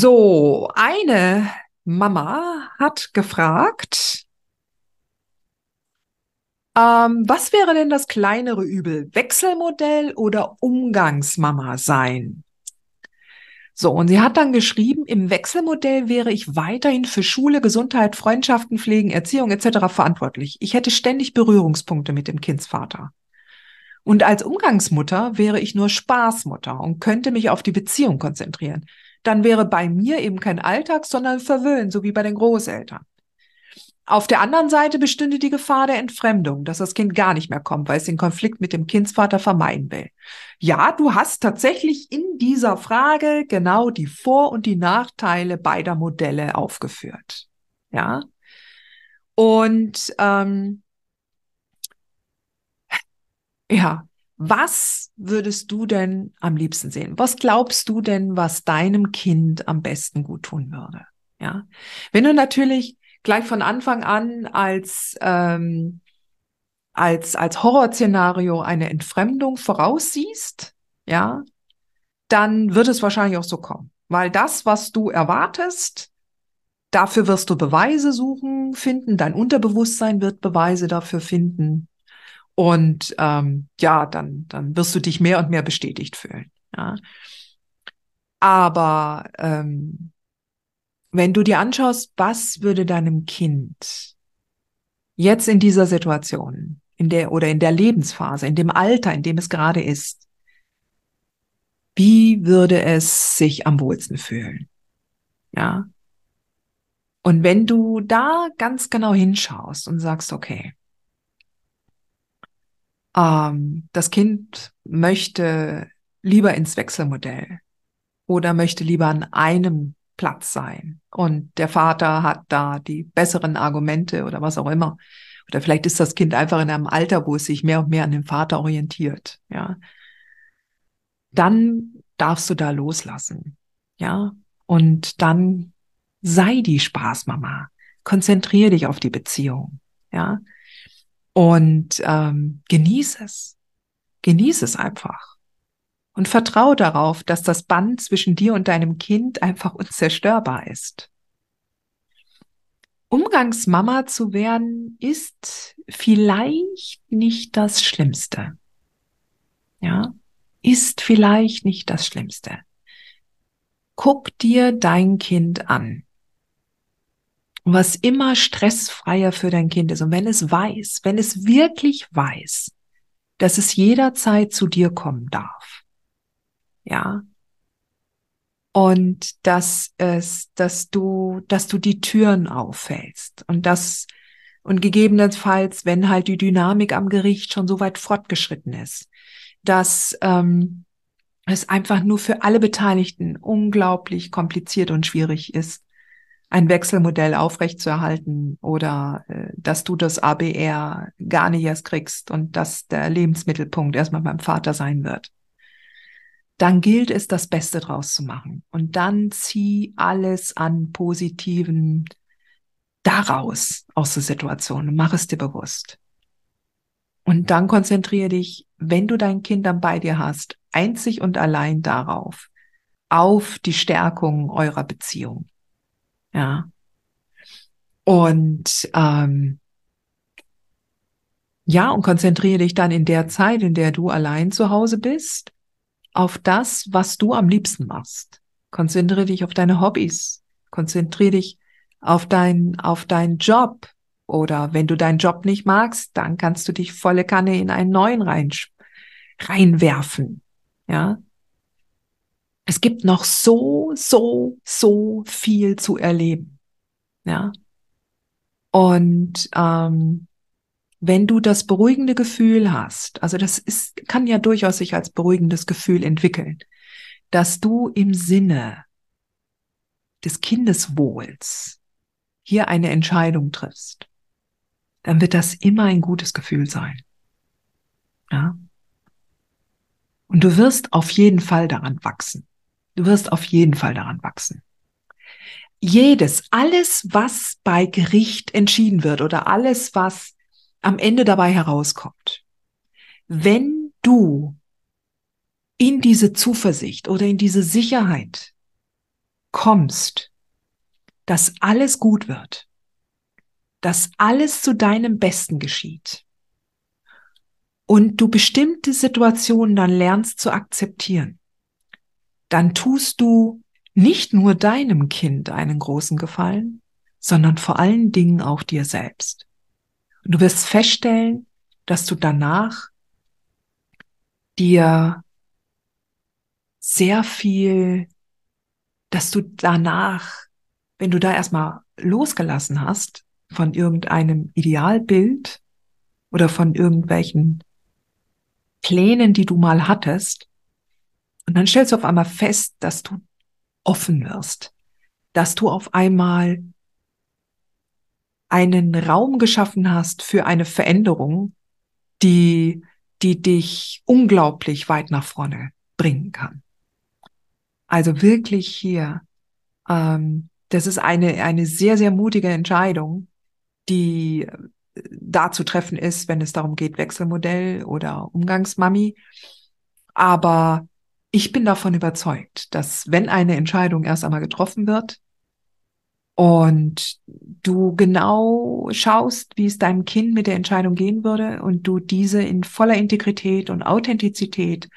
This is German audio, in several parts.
So, eine Mama hat gefragt, ähm, was wäre denn das kleinere Übel? Wechselmodell oder Umgangsmama sein? So, und sie hat dann geschrieben, im Wechselmodell wäre ich weiterhin für Schule, Gesundheit, Freundschaften, Pflegen, Erziehung etc. verantwortlich. Ich hätte ständig Berührungspunkte mit dem Kindsvater. Und als Umgangsmutter wäre ich nur Spaßmutter und könnte mich auf die Beziehung konzentrieren dann wäre bei mir eben kein Alltag, sondern Verwöhnen, so wie bei den Großeltern. Auf der anderen Seite bestünde die Gefahr der Entfremdung, dass das Kind gar nicht mehr kommt, weil es den Konflikt mit dem Kindsvater vermeiden will. Ja, du hast tatsächlich in dieser Frage genau die Vor- und die Nachteile beider Modelle aufgeführt. Ja. Und ähm, ja, was würdest du denn am liebsten sehen? Was glaubst du denn, was deinem Kind am besten gut tun würde? Ja, wenn du natürlich gleich von Anfang an als ähm, als als Horrorszenario eine Entfremdung voraussiehst, ja, dann wird es wahrscheinlich auch so kommen, weil das, was du erwartest, dafür wirst du Beweise suchen, finden, dein Unterbewusstsein wird Beweise dafür finden und ähm, ja, dann, dann wirst du dich mehr und mehr bestätigt fühlen. Ja. Aber ähm, wenn du dir anschaust, was würde deinem Kind jetzt in dieser Situation, in der oder in der Lebensphase, in dem Alter, in dem es gerade ist, wie würde es sich am wohlsten fühlen? Ja. Und wenn du da ganz genau hinschaust und sagst, okay, ähm, das Kind möchte lieber ins Wechselmodell oder möchte lieber an einem Platz sein. Und der Vater hat da die besseren Argumente oder was auch immer. Oder vielleicht ist das Kind einfach in einem Alter, wo es sich mehr und mehr an dem Vater orientiert. Ja. Dann darfst du da loslassen. Ja. Und dann sei die Spaßmama. Konzentriere dich auf die Beziehung. Ja. Und ähm, genieß es. Genieß es einfach. Und vertraue darauf, dass das Band zwischen dir und deinem Kind einfach unzerstörbar ist. Umgangsmama zu werden ist vielleicht nicht das Schlimmste. Ja, ist vielleicht nicht das Schlimmste. Guck dir dein Kind an was immer stressfreier für dein Kind ist. Und wenn es weiß, wenn es wirklich weiß, dass es jederzeit zu dir kommen darf. Ja. Und dass es, dass du, dass du die Türen auffällst und das, und gegebenenfalls, wenn halt die Dynamik am Gericht schon so weit fortgeschritten ist, dass ähm, es einfach nur für alle Beteiligten unglaublich kompliziert und schwierig ist, ein Wechselmodell aufrechtzuerhalten oder äh, dass du das ABR gar nicht erst kriegst und dass der Lebensmittelpunkt erstmal beim Vater sein wird. Dann gilt es, das Beste draus zu machen. Und dann zieh alles an Positiven daraus aus der Situation und mach es dir bewusst. Und dann konzentriere dich, wenn du dein Kind dann bei dir hast, einzig und allein darauf, auf die Stärkung eurer Beziehung. Ja. Und ähm, ja, und konzentriere dich dann in der Zeit, in der du allein zu Hause bist, auf das, was du am liebsten machst. Konzentriere dich auf deine Hobbys. Konzentriere dich auf dein, auf deinen Job. Oder wenn du deinen Job nicht magst, dann kannst du dich volle Kanne in einen neuen rein, reinwerfen. Ja. Es gibt noch so, so, so viel zu erleben. Ja. Und ähm, wenn du das beruhigende Gefühl hast, also das ist, kann ja durchaus sich als beruhigendes Gefühl entwickeln, dass du im Sinne des Kindeswohls hier eine Entscheidung triffst, dann wird das immer ein gutes Gefühl sein. Ja. Und du wirst auf jeden Fall daran wachsen. Du wirst auf jeden Fall daran wachsen. Jedes, alles, was bei Gericht entschieden wird oder alles, was am Ende dabei herauskommt, wenn du in diese Zuversicht oder in diese Sicherheit kommst, dass alles gut wird, dass alles zu deinem Besten geschieht und du bestimmte Situationen dann lernst zu akzeptieren, dann tust du nicht nur deinem Kind einen großen Gefallen, sondern vor allen Dingen auch dir selbst. Und du wirst feststellen, dass du danach dir sehr viel, dass du danach, wenn du da erstmal losgelassen hast von irgendeinem Idealbild oder von irgendwelchen Plänen, die du mal hattest, und dann stellst du auf einmal fest, dass du offen wirst, dass du auf einmal einen Raum geschaffen hast für eine Veränderung, die, die dich unglaublich weit nach vorne bringen kann. Also wirklich hier, ähm, das ist eine, eine sehr, sehr mutige Entscheidung, die äh, da zu treffen ist, wenn es darum geht, Wechselmodell oder Umgangsmami. Aber ich bin davon überzeugt, dass wenn eine Entscheidung erst einmal getroffen wird und du genau schaust, wie es deinem Kind mit der Entscheidung gehen würde und du diese in voller Integrität und Authentizität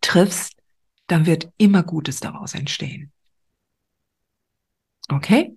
triffst, dann wird immer Gutes daraus entstehen. Okay?